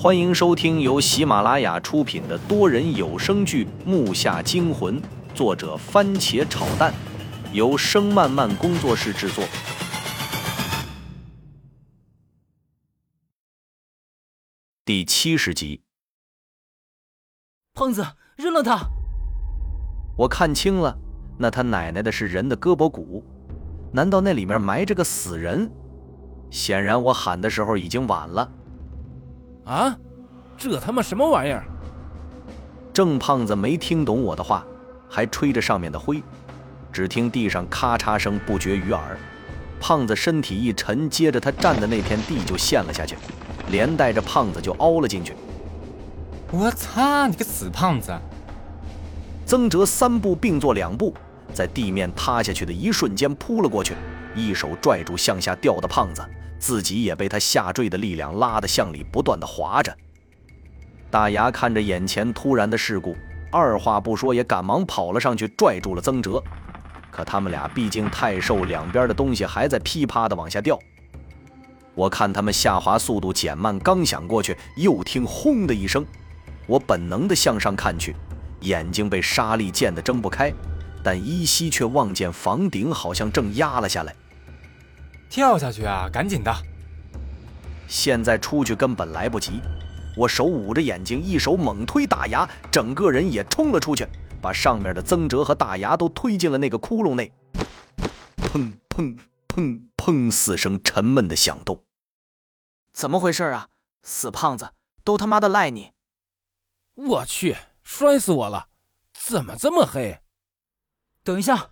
欢迎收听由喜马拉雅出品的多人有声剧《木下惊魂》，作者番茄炒蛋，由声漫漫工作室制作。第七十集，胖子扔了他！我看清了，那他奶奶的是人的胳膊骨，难道那里面埋着个死人？显然我喊的时候已经晚了。啊，这他妈什么玩意儿？郑胖子没听懂我的话，还吹着上面的灰，只听地上咔嚓声不绝于耳。胖子身体一沉，接着他站的那片地就陷了下去，连带着胖子就凹了进去。我擦，你个死胖子！曾哲三步并作两步，在地面塌下去的一瞬间扑了过去，一手拽住向下掉的胖子。自己也被他下坠的力量拉得向里不断的滑着。大牙看着眼前突然的事故，二话不说也赶忙跑了上去，拽住了曾哲。可他们俩毕竟太瘦，两边的东西还在噼啪的往下掉。我看他们下滑速度减慢，刚想过去，又听轰的一声，我本能的向上看去，眼睛被沙粒溅得睁不开，但依稀却望见房顶好像正压了下来。跳下去啊！赶紧的！现在出去根本来不及。我手捂着眼睛，一手猛推大牙，整个人也冲了出去，把上面的曾哲和大牙都推进了那个窟窿内。砰砰砰砰四声沉闷的响动。怎么回事啊？死胖子，都他妈的赖你！我去，摔死我了！怎么这么黑？等一下，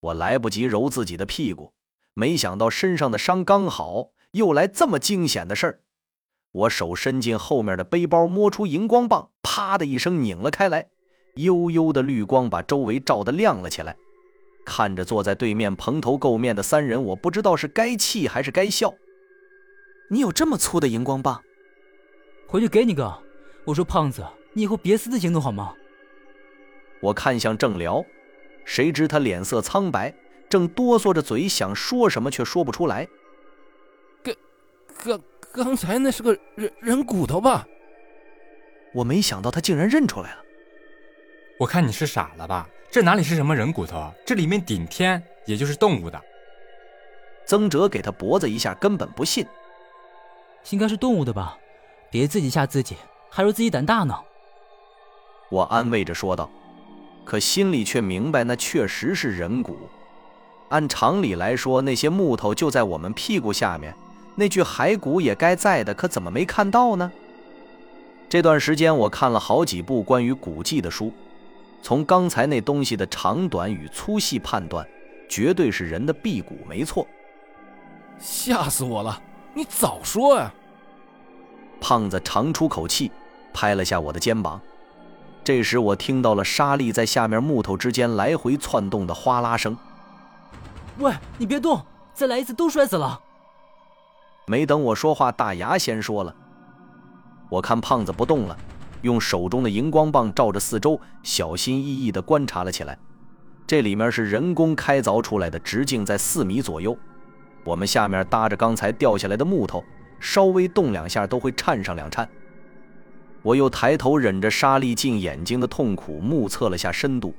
我来不及揉自己的屁股。没想到身上的伤刚好，又来这么惊险的事儿。我手伸进后面的背包，摸出荧光棒，啪的一声拧了开来，幽幽的绿光把周围照得亮了起来。看着坐在对面蓬头垢面的三人，我不知道是该气还是该笑。你有这么粗的荧光棒？回去给你个。我说胖子，你以后别私自行动好吗？我看向郑辽，谁知他脸色苍白。正哆嗦着嘴想说什么，却说不出来。刚刚刚才那是个人人骨头吧？我没想到他竟然认出来了。我看你是傻了吧？这哪里是什么人骨头？这里面顶天也就是动物的。曾哲给他脖子一下，根本不信。应该是动物的吧？别自己吓自己，还说自己胆大呢。我安慰着说道，可心里却明白，那确实是人骨。按常理来说，那些木头就在我们屁股下面，那具骸骨也该在的，可怎么没看到呢？这段时间我看了好几部关于古迹的书，从刚才那东西的长短与粗细判断，绝对是人的臂骨，没错。吓死我了！你早说呀！胖子长出口气，拍了下我的肩膀。这时我听到了沙粒在下面木头之间来回窜动的哗啦声。喂，你别动！再来一次都摔死了。没等我说话，大牙先说了。我看胖子不动了，用手中的荧光棒照着四周，小心翼翼地观察了起来。这里面是人工开凿出来的，直径在四米左右。我们下面搭着刚才掉下来的木头，稍微动两下都会颤上两颤。我又抬头忍着沙粒进眼睛的痛苦，目测了下深度，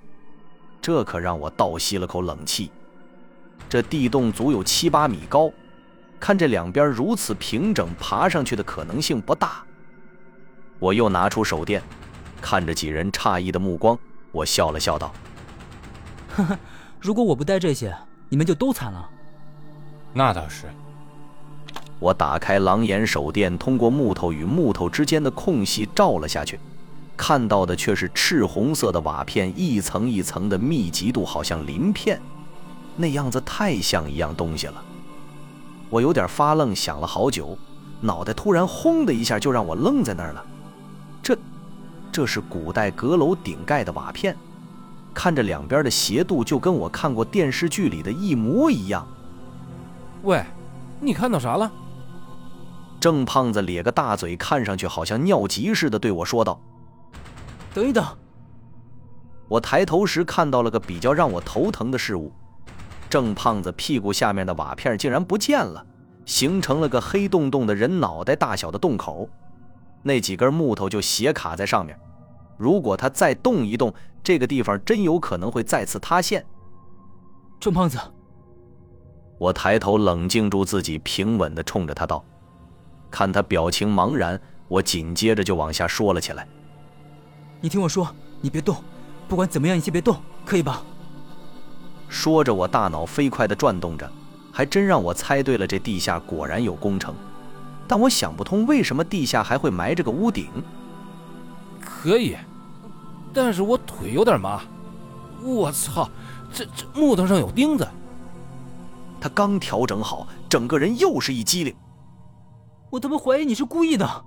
这可让我倒吸了口冷气。这地洞足有七八米高，看这两边如此平整，爬上去的可能性不大。我又拿出手电，看着几人诧异的目光，我笑了笑道：“呵呵，如果我不带这些，你们就都惨了。”那倒是。我打开狼眼手电，通过木头与木头之间的空隙照了下去，看到的却是赤红色的瓦片，一层一层的，密集度好像鳞片。那样子太像一样东西了，我有点发愣，想了好久，脑袋突然轰的一下就让我愣在那儿了。这，这是古代阁楼顶盖的瓦片，看着两边的斜度就跟我看过电视剧里的一模一样。喂，你看到啥了？郑胖子咧个大嘴，看上去好像尿急似的，对我说道：“等一等。”我抬头时看到了个比较让我头疼的事物。郑胖子屁股下面的瓦片竟然不见了，形成了个黑洞洞的人脑袋大小的洞口。那几根木头就斜卡在上面。如果他再动一动，这个地方真有可能会再次塌陷。郑胖子，我抬头冷静住自己，平稳地冲着他道：“看他表情茫然，我紧接着就往下说了起来。你听我说，你别动，不管怎么样，你先别动，可以吧？”说着，我大脑飞快地转动着，还真让我猜对了，这地下果然有工程。但我想不通，为什么地下还会埋着个屋顶？可以，但是我腿有点麻。我操，这这木头上有钉子。他刚调整好，整个人又是一激灵。我他妈怀疑你是故意的。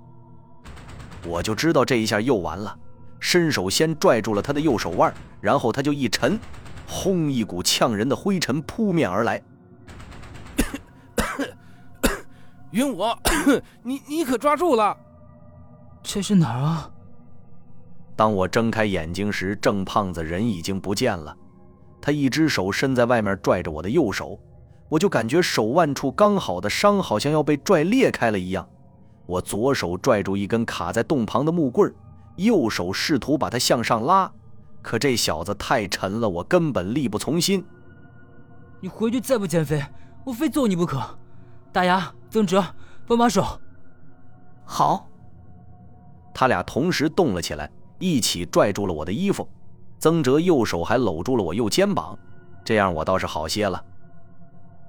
我就知道这一下又完了，伸手先拽住了他的右手腕，然后他就一沉，轰！一股呛人的灰尘扑面而来。云武，你你可抓住了！这是哪儿啊？当我睁开眼睛时，郑胖子人已经不见了。他一只手伸在外面拽着我的右手，我就感觉手腕处刚好的伤好像要被拽裂开了一样。我左手拽住一根卡在洞旁的木棍，右手试图把它向上拉，可这小子太沉了，我根本力不从心。你回去再不减肥，我非揍你不可！大牙。曾哲，帮把手。好。他俩同时动了起来，一起拽住了我的衣服。曾哲右手还搂住了我右肩膀，这样我倒是好些了。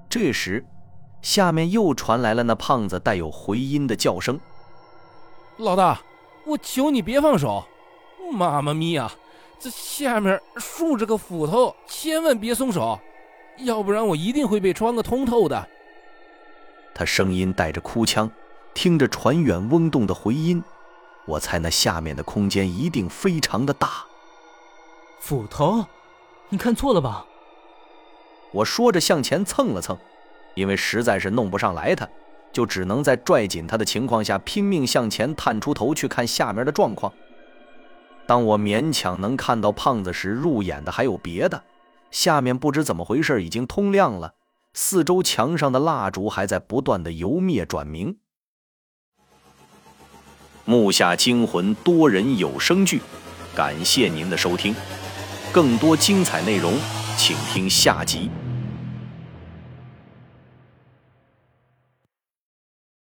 这时，下面又传来了那胖子带有回音的叫声：“老大，我求你别放手！妈妈咪呀，这下面竖着个斧头，千万别松手，要不然我一定会被穿个通透的。”他声音带着哭腔，听着船远嗡动的回音，我猜那下面的空间一定非常的大。斧头，你看错了吧？我说着向前蹭了蹭，因为实在是弄不上来，他就只能在拽紧他的情况下拼命向前探出头去看下面的状况。当我勉强能看到胖子时，入眼的还有别的，下面不知怎么回事已经通亮了。四周墙上的蜡烛还在不断的由灭转明。木下惊魂多人有声剧，感谢您的收听，更多精彩内容，请听下集。